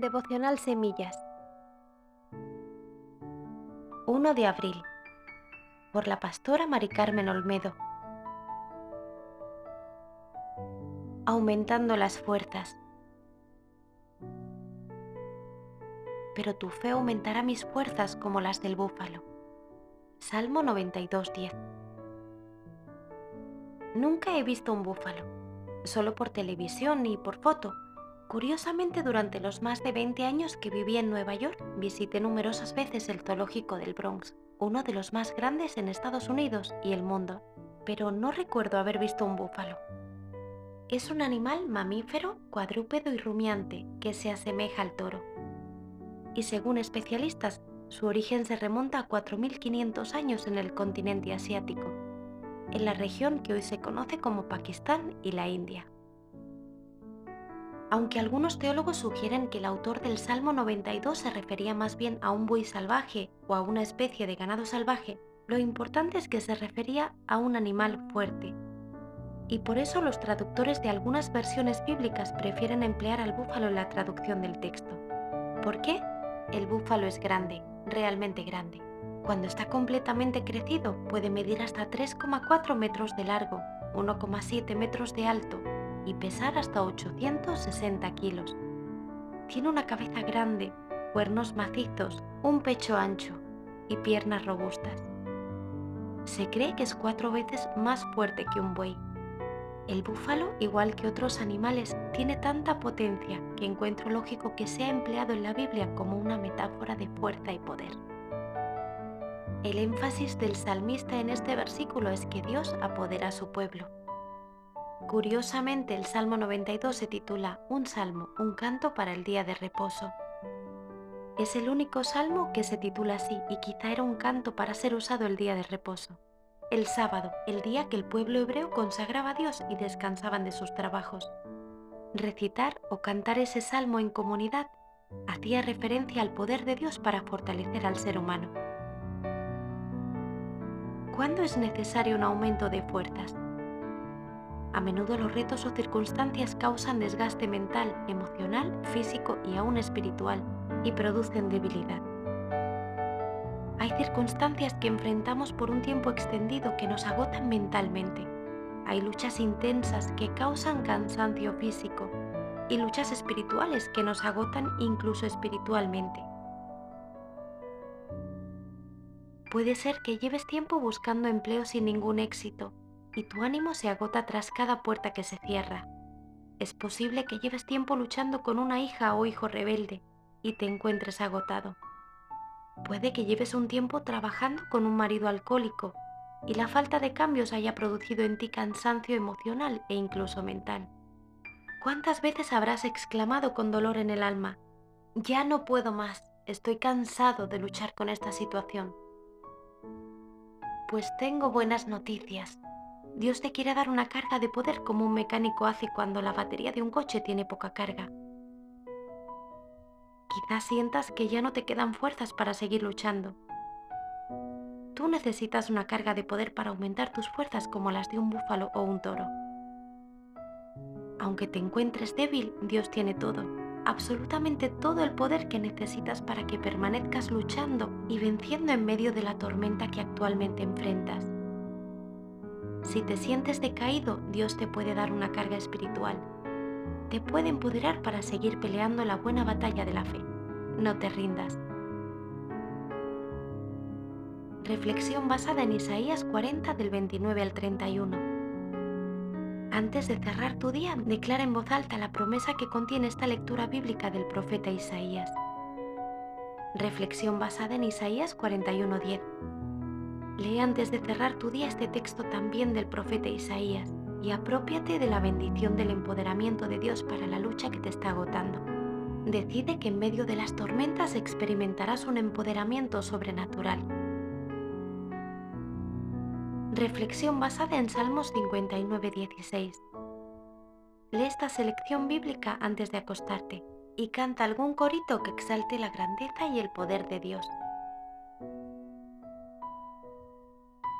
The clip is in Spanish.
Devocional Semillas. 1 de abril. Por la pastora Mari Carmen Olmedo. Aumentando las fuerzas. Pero tu fe aumentará mis fuerzas como las del búfalo. Salmo 92.10 Nunca he visto un búfalo, solo por televisión y por foto Curiosamente, durante los más de 20 años que viví en Nueva York, visité numerosas veces el zoológico del Bronx, uno de los más grandes en Estados Unidos y el mundo, pero no recuerdo haber visto un búfalo. Es un animal mamífero, cuadrúpedo y rumiante que se asemeja al toro. Y según especialistas, su origen se remonta a 4.500 años en el continente asiático, en la región que hoy se conoce como Pakistán y la India. Aunque algunos teólogos sugieren que el autor del Salmo 92 se refería más bien a un buey salvaje o a una especie de ganado salvaje, lo importante es que se refería a un animal fuerte. Y por eso los traductores de algunas versiones bíblicas prefieren emplear al búfalo en la traducción del texto. ¿Por qué? El búfalo es grande, realmente grande. Cuando está completamente crecido puede medir hasta 3,4 metros de largo, 1,7 metros de alto y pesar hasta 860 kilos. Tiene una cabeza grande, cuernos macizos, un pecho ancho y piernas robustas. Se cree que es cuatro veces más fuerte que un buey. El búfalo, igual que otros animales, tiene tanta potencia que encuentro lógico que sea empleado en la Biblia como una metáfora de fuerza y poder. El énfasis del salmista en este versículo es que Dios apodera a su pueblo. Curiosamente, el Salmo 92 se titula Un salmo, un canto para el día de reposo. Es el único salmo que se titula así y quizá era un canto para ser usado el día de reposo. El sábado, el día que el pueblo hebreo consagraba a Dios y descansaban de sus trabajos. Recitar o cantar ese salmo en comunidad hacía referencia al poder de Dios para fortalecer al ser humano. ¿Cuándo es necesario un aumento de fuerzas? A menudo los retos o circunstancias causan desgaste mental, emocional, físico y aún espiritual y producen debilidad. Hay circunstancias que enfrentamos por un tiempo extendido que nos agotan mentalmente. Hay luchas intensas que causan cansancio físico y luchas espirituales que nos agotan incluso espiritualmente. Puede ser que lleves tiempo buscando empleo sin ningún éxito y tu ánimo se agota tras cada puerta que se cierra. Es posible que lleves tiempo luchando con una hija o hijo rebelde y te encuentres agotado. Puede que lleves un tiempo trabajando con un marido alcohólico y la falta de cambios haya producido en ti cansancio emocional e incluso mental. ¿Cuántas veces habrás exclamado con dolor en el alma, ya no puedo más, estoy cansado de luchar con esta situación? Pues tengo buenas noticias. Dios te quiere dar una carga de poder como un mecánico hace cuando la batería de un coche tiene poca carga. Quizás sientas que ya no te quedan fuerzas para seguir luchando. Tú necesitas una carga de poder para aumentar tus fuerzas como las de un búfalo o un toro. Aunque te encuentres débil, Dios tiene todo, absolutamente todo el poder que necesitas para que permanezcas luchando y venciendo en medio de la tormenta que actualmente enfrentas. Si te sientes decaído, Dios te puede dar una carga espiritual. Te puede empoderar para seguir peleando la buena batalla de la fe. No te rindas. Reflexión basada en Isaías 40 del 29 al 31. Antes de cerrar tu día, declara en voz alta la promesa que contiene esta lectura bíblica del profeta Isaías. Reflexión basada en Isaías 41:10. Lee antes de cerrar tu día este texto también del profeta Isaías y apropiate de la bendición del empoderamiento de Dios para la lucha que te está agotando. Decide que en medio de las tormentas experimentarás un empoderamiento sobrenatural. Reflexión basada en Salmos 59-16. Lee esta selección bíblica antes de acostarte y canta algún corito que exalte la grandeza y el poder de Dios.